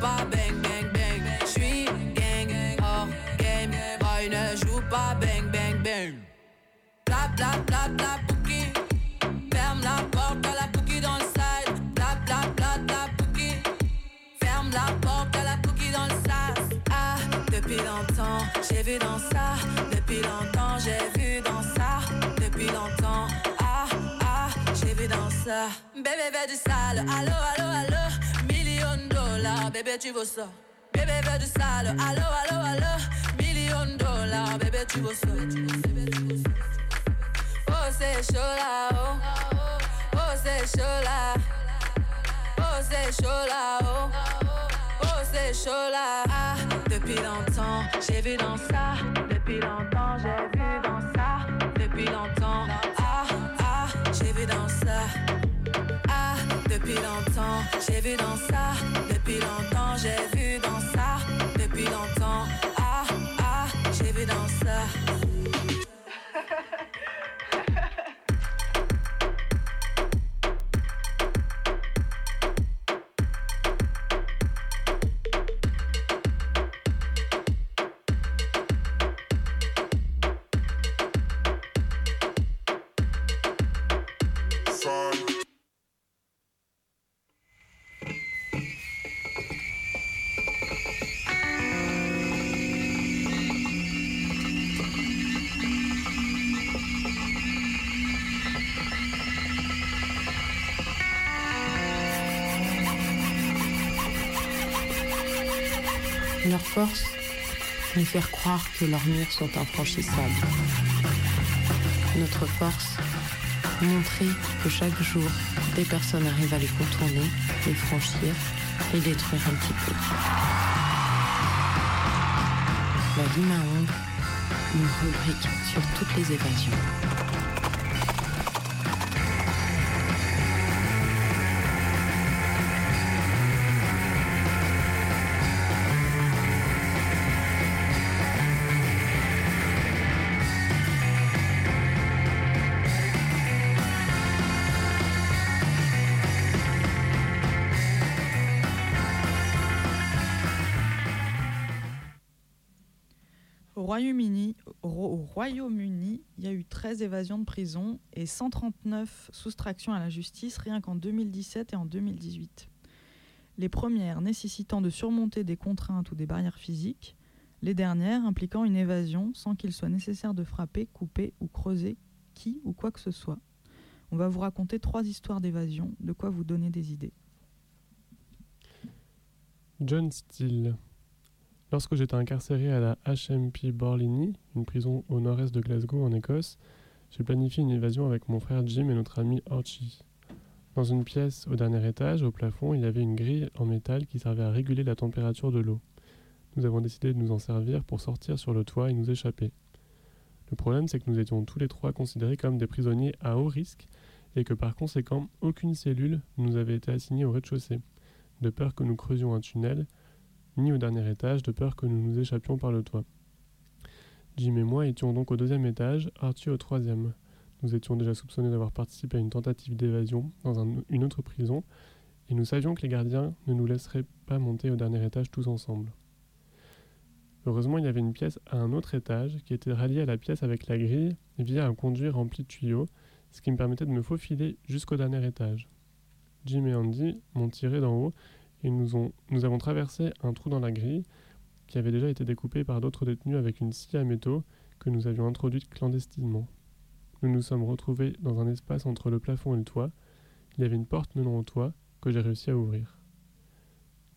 pas bang bang bang. J'suis gang, hors game. Boy ne joue pas bang bang bang. Bla bla bla bla. Ferme la porte à la pouki dans le side. Bla bla bla. Ferme la porte à la pouki dans le sas. Ah, depuis longtemps, j'ai vu dans ça. Depuis longtemps, j'ai vu dans ça. Depuis longtemps, ah, ah, j'ai vu dans ça. Bébé veut du sale, allo, allo, allo. Dollars, bébé, tu veux ça. Bébé veut du sale, allo, allo, allo. Million dollars, bébé, tu veux ça. Oh, c'est chaud là, oh. Oh, c'est chaud là. Oh, c'est chaud là, oh. Oh, c'est chaud là. Ah, depuis longtemps, j'ai vu dans ça. Depuis longtemps, j'ai vu dans ça. Depuis longtemps, ah, ah, j'ai vu dans ça. Ah, depuis longtemps, j'ai vu dans ça. Faire croire que leurs murs sont infranchissables. Notre force, montrer que chaque jour, des personnes arrivent à les contourner, les franchir et détruire un petit peu. La Limaonde, une rubrique sur toutes les évasions. évasions de prison et 139 soustractions à la justice rien qu'en 2017 et en 2018. Les premières nécessitant de surmonter des contraintes ou des barrières physiques, les dernières impliquant une évasion sans qu'il soit nécessaire de frapper, couper ou creuser qui ou quoi que ce soit. On va vous raconter trois histoires d'évasion, de quoi vous donner des idées. John Steele. Lorsque j'étais incarcéré à la HMP Borlini, une prison au nord-est de Glasgow en Écosse, j'ai planifié une évasion avec mon frère Jim et notre ami Archie. Dans une pièce au dernier étage, au plafond, il y avait une grille en métal qui servait à réguler la température de l'eau. Nous avons décidé de nous en servir pour sortir sur le toit et nous échapper. Le problème, c'est que nous étions tous les trois considérés comme des prisonniers à haut risque et que par conséquent, aucune cellule ne nous avait été assignée au rez-de-chaussée, de peur que nous creusions un tunnel ni au dernier étage, de peur que nous nous échappions par le toit. Jim et moi étions donc au deuxième étage, Archie au troisième. Nous étions déjà soupçonnés d'avoir participé à une tentative d'évasion dans un- une autre prison, et nous savions que les gardiens ne nous laisseraient pas monter au dernier étage tous ensemble. Heureusement, il y avait une pièce à un autre étage qui était ralliée à la pièce avec la grille via un conduit rempli de tuyaux, ce qui me permettait de me faufiler jusqu'au dernier étage. Jim et Andy m'ont tiré d'en haut et nous avons traversé un trou dans la grille qui avait déjà été découpé par d'autres détenus avec une scie à métaux que nous avions introduite clandestinement. Nous nous sommes retrouvés dans un espace entre le plafond et le toit. Il y avait une porte menant au toit que j'ai réussi à ouvrir.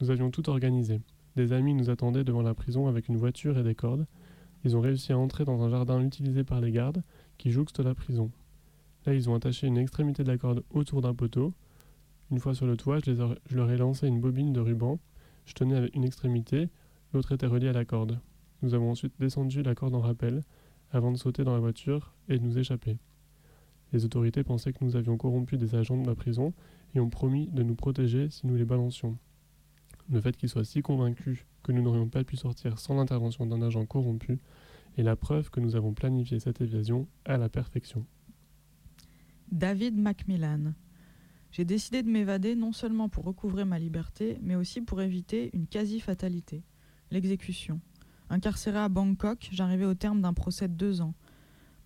Nous avions tout organisé. Des amis nous attendaient devant la prison avec une voiture et des cordes. Ils ont réussi à entrer dans un jardin utilisé par les gardes qui jouxte la prison. Là, ils ont attaché une extrémité de la corde autour d'un poteau. Une fois sur le toit, je, leur ai lancé une bobine de ruban. Je tenais une extrémité, l'autre était reliée à la corde. Nous avons ensuite descendu la corde en rappel avant de sauter dans la voiture et de nous échapper. Les autorités pensaient que nous avions corrompu des agents de la prison et ont promis de nous protéger si nous les balancions. Le fait qu'ils soient si convaincus que nous n'aurions pas pu sortir sans l'intervention d'un agent corrompu est la preuve que nous avons planifié cette évasion à la perfection. David Macmillan. J'ai décidé de m'évader non seulement pour recouvrer ma liberté, mais aussi pour éviter une quasi-fatalité, l'exécution. Incarcéré à Bangkok, j'arrivais au terme d'un procès de deux ans.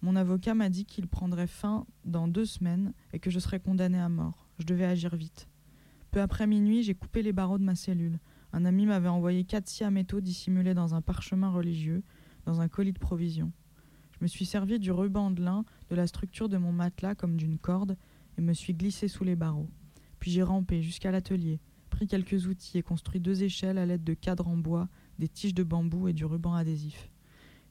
Mon avocat m'a dit qu'il prendrait fin dans deux semaines et que je serais condamné à mort. Je devais agir vite. Peu après minuit, j'ai coupé les barreaux de ma cellule. Un ami m'avait envoyé quatre scies à métaux dissimulés dans un parchemin religieux, dans un colis de provisions. Je me suis servi du ruban de lin de la structure de mon matelas comme d'une corde et me suis glissé sous les barreaux. Puis j'ai rampé jusqu'à l'atelier, pris quelques outils et construit deux échelles à l'aide de cadres en bois, des tiges de bambou et du ruban adhésif.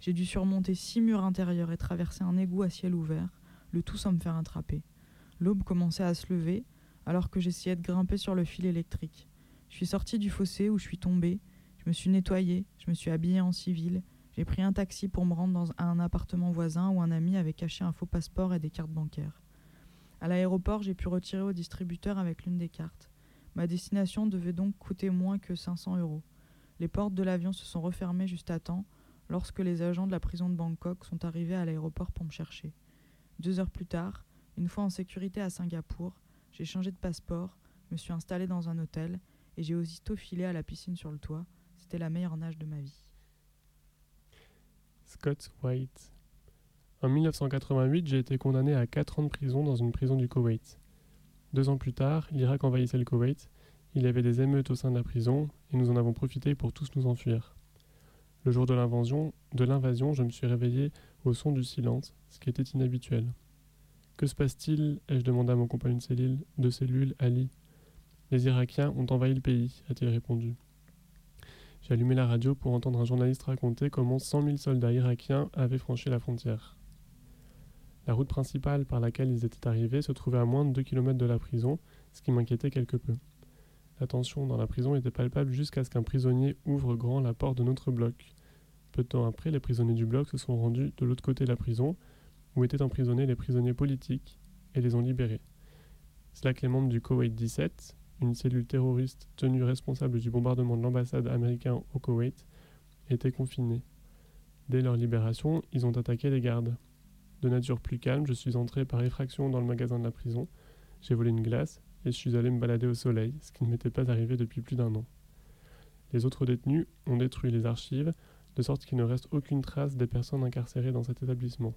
J'ai dû surmonter six murs intérieurs et traverser un égout à ciel ouvert, le tout sans me faire attraper. L'aube commençait à se lever, alors que j'essayais de grimper sur le fil électrique. Je suis sorti du fossé où je suis tombé, je me suis nettoyé, je me suis habillé en civil, j'ai pris un taxi pour me rendre dans un appartement voisin où un ami avait caché un faux passeport et des cartes bancaires. À l'aéroport, j'ai pu retirer au distributeur avec l'une des cartes. Ma destination devait donc coûter moins que 500 euros. Les portes de l'avion se sont refermées juste à temps lorsque les agents de la prison de Bangkok sont arrivés à l'aéroport pour me chercher. Deux heures plus tard, une fois en sécurité à Singapour, j'ai changé de passeport, me suis installé dans un hôtel et j'ai aussitôt filé à la piscine sur le toit. C'était la meilleure nage de ma vie. Scott White. En 1988, j'ai été condamné à 4 ans de prison dans une prison du Koweït. Deux ans plus tard, l'Irak envahissait le Koweït. Il y avait des émeutes au sein de la prison et nous en avons profité pour tous nous enfuir. Le jour de l'invasion, je me suis réveillé au son du silence, ce qui était inhabituel. Que se passe-t-il ai-je demandé à mon compagnon de cellule, de cellule, Ali. Les Irakiens ont envahi le pays, a-t-il répondu. J'ai allumé la radio pour entendre un journaliste raconter comment 100 000 soldats irakiens avaient franchi la frontière. La route principale par laquelle ils étaient arrivés se trouvait à moins de 2 km de la prison, ce qui m'inquiétait quelque peu. La tension dans la prison était palpable jusqu'à ce qu'un prisonnier ouvre grand la porte de notre bloc. Peu de temps après, les prisonniers du bloc se sont rendus de l'autre côté de la prison où étaient emprisonnés les prisonniers politiques et les ont libérés. Que les membres du Koweït 17, une cellule terroriste tenue responsable du bombardement de l'ambassade américaine au Koweït, étaient confinés. Dès leur libération, ils ont attaqué les gardes. De nature plus calme, je suis entré par effraction dans le magasin de la prison, j'ai volé une glace et je suis allé me balader au soleil, ce qui ne m'était pas arrivé depuis plus d'un an. Les autres détenus ont détruit les archives, de sorte qu'il ne reste aucune trace des personnes incarcérées dans cet établissement.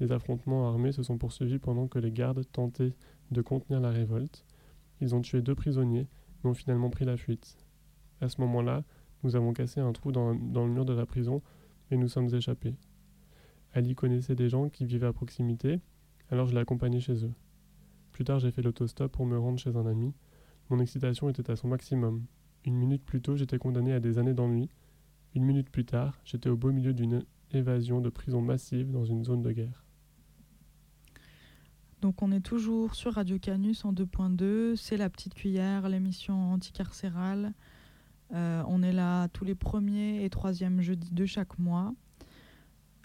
Les affrontements armés se sont poursuivis pendant que les gardes tentaient de contenir la révolte. Ils ont tué deux prisonniers, mais ont finalement pris la fuite. À ce moment-là, nous avons cassé un trou dans, le mur de la prison et nous sommes échappés. Ali connaissait des gens qui vivaient à proximité, alors je l'ai accompagné chez eux. Plus tard, j'ai fait l'autostop pour me rendre chez un ami. Mon excitation était à son maximum. Une minute plus tôt, j'étais condamné à des années d'ennui. Une minute plus tard, j'étais au beau milieu d'une évasion de prison massive dans une zone de guerre. Donc on est toujours sur Radio Canus en 2.2, c'est la petite cuillère, l'émission anticarcérale. Euh, on est là tous les premiers et troisièmes jeudis de chaque mois.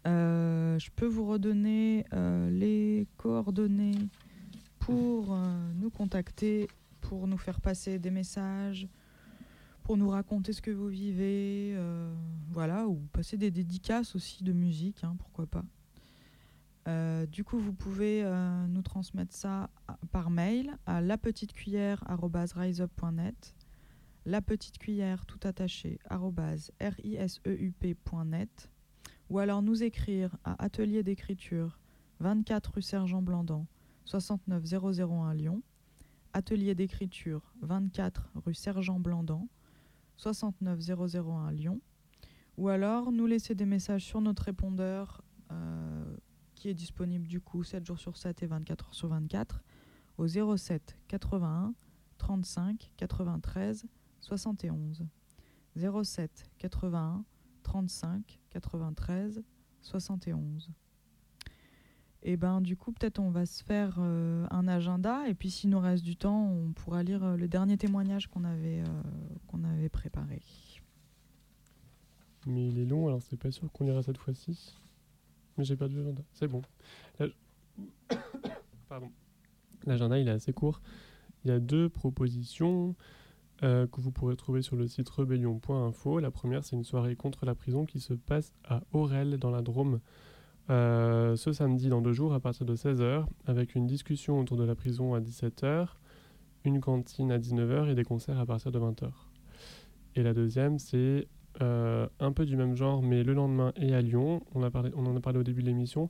Euh, je peux vous redonner euh, les coordonnées pour nous contacter, pour nous faire passer des messages, pour nous raconter ce que vous vivez, voilà, ou passer des dédicaces aussi de musique, hein, pourquoi pas. Euh, du coup, vous pouvez euh, nous transmettre ça par mail à lapetitecuillère.riseup.net, la petite cuillère tout attaché riseup.net, ou alors nous écrire à Atelier d'écriture 24 rue Sergent Blandan 69 001 Lyon, Atelier d'écriture 24 rue Sergent Blandan 69 001 Lyon, ou alors nous laisser des messages sur notre répondeur euh, qui est disponible du coup 7 jours sur 7 et 24 heures sur 24 au 07 81 35 93 71. 07 81 35 93 71. Et ben du coup peut-être on va se faire euh, un agenda et puis s'il nous reste du temps on pourra lire euh, le dernier témoignage qu'on avait, euh, qu'on avait préparé. Mais il est long alors c'est pas sûr qu'on lira cette fois-ci. Mais j'ai perdu l'agenda. C'est bon. Pardon. L'agenda il est assez court. Il y a deux propositions. Que vous pourrez trouver sur le site rebellion.info. La première, c'est une soirée contre la prison qui se passe à Aurel, dans la Drôme, euh, ce samedi dans deux jours à partir de 16h, avec une discussion autour de la prison à 17h, une cantine à 19h et des concerts à partir de 20h. Et la deuxième, c'est euh, un peu du même genre, mais le lendemain et à Lyon, on, a on en a parlé au début de l'émission,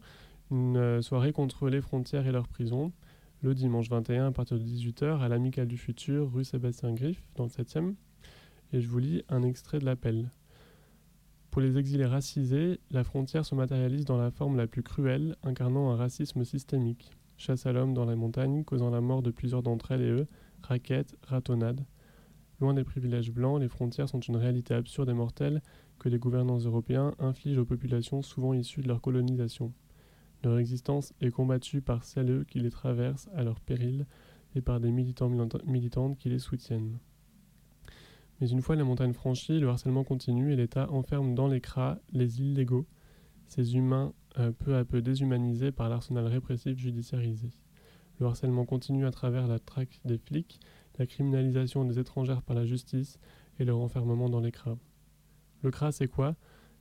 une soirée contre les frontières et leurs prisons le dimanche 21 à partir de 18h à l'Amicale du Futur, rue Sébastien Griff, dans le 7e. Et je vous lis un extrait de l'appel. Pour les exilés racisés, la frontière se matérialise dans la forme la plus cruelle, incarnant un racisme systémique. Chasse à l'homme dans la montagne, causant la mort de plusieurs d'entre elles et eux, raquettes, ratonnades. Loin des privilèges blancs, les frontières sont une réalité absurde et mortelle que les gouvernants européens infligent aux populations souvent issues de leur colonisation. Leur existence est combattue par celles qui les traversent à leur péril et par des militants militantes qui les soutiennent. Mais une fois la montagne franchie, le harcèlement continue et l'État enferme dans les cras les illégaux, ces humains euh, peu à peu déshumanisés par l'arsenal répressif judiciarisé. Le harcèlement continue à travers la traque des flics, la criminalisation des étrangères par la justice et leur enfermement dans les cras. Le cras, c'est quoi?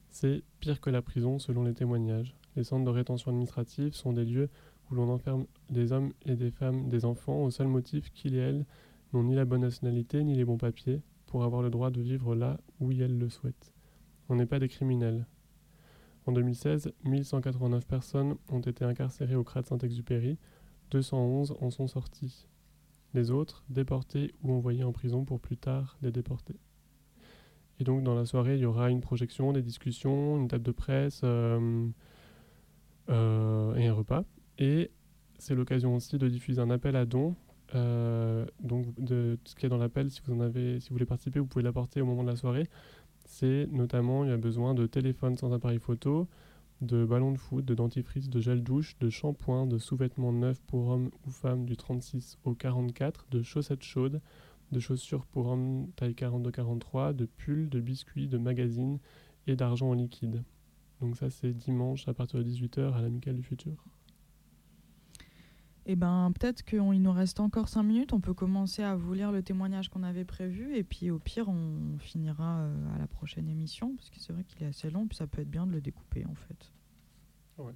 C'est pire que la prison selon les témoignages. Les centres de rétention administrative sont des lieux où l'on enferme des hommes et des femmes, des enfants, au seul motif qu'ils et elles n'ont ni la bonne nationalité ni les bons papiers pour avoir le droit de vivre là où elles le souhaitent. On n'est pas des criminels. En 2016, 1189 personnes ont été incarcérées au CRA de Saint-Exupéry, 211 en sont sortis. Les autres, déportés ou envoyés en prison pour plus tard les déporter. Et donc dans la soirée, il y aura une projection, des discussions, une table de presse, euh, euh, et un repas. Et c'est l'occasion aussi de diffuser un appel à dons. Euh, donc, de ce qu'il y a dans l'appel, si vous en avez, si vous voulez participer, vous pouvez l'apporter au moment de la soirée. C'est notamment, il y a besoin de téléphone sans appareil photo, de ballons de foot, de dentifrice, de gel douche, de shampoing, de sous-vêtements neufs pour hommes ou femmes du 36 au 44, de chaussettes chaudes, de chaussures pour hommes taille 42-43, de pulls, de biscuits, de magazines et d'argent en liquide. Donc ça, c'est dimanche à partir de 18h à l'Amicale du Futur. Eh ben, peut-être qu'il nous reste encore 5 minutes. On peut commencer à vous lire le témoignage qu'on avait prévu. Et puis, au pire, on finira euh, à la prochaine émission. Parce que c'est vrai qu'il est assez long. Puis ça peut être bien de le découper, en fait. Ouais.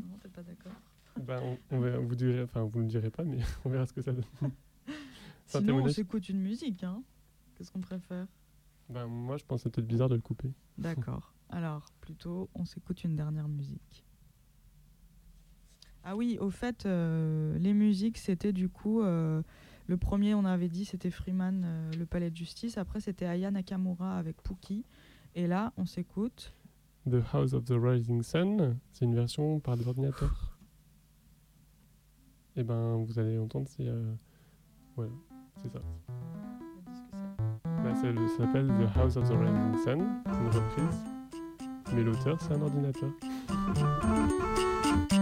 Non, t'es pas d'accord ben, on, vous, direz, enfin, vous ne le direz pas, mais on verra ce que ça donne. Sinon, on s'écoute une musique. Hein Qu'est-ce qu'on préfère? Ben, Moi, je pense que c'est peut-être bizarre de le couper. D'accord. Alors, plutôt, on s'écoute une dernière musique. Ah oui, au fait, euh, les musiques, c'était du coup. Euh, le premier, on avait dit, c'était Freeman, euh, le palais de justice. Après, c'était Aya Nakamura avec Pookie. Et là, on s'écoute. The House of the Rising Sun, c'est une version par des ordinateurs. Et eh ben, vous allez entendre, c'est. Ouais, c'est ça. Bah, ça s'appelle The House of the Rising Sun, c'est une reprise mais l'auteur, c'est un ordinateur.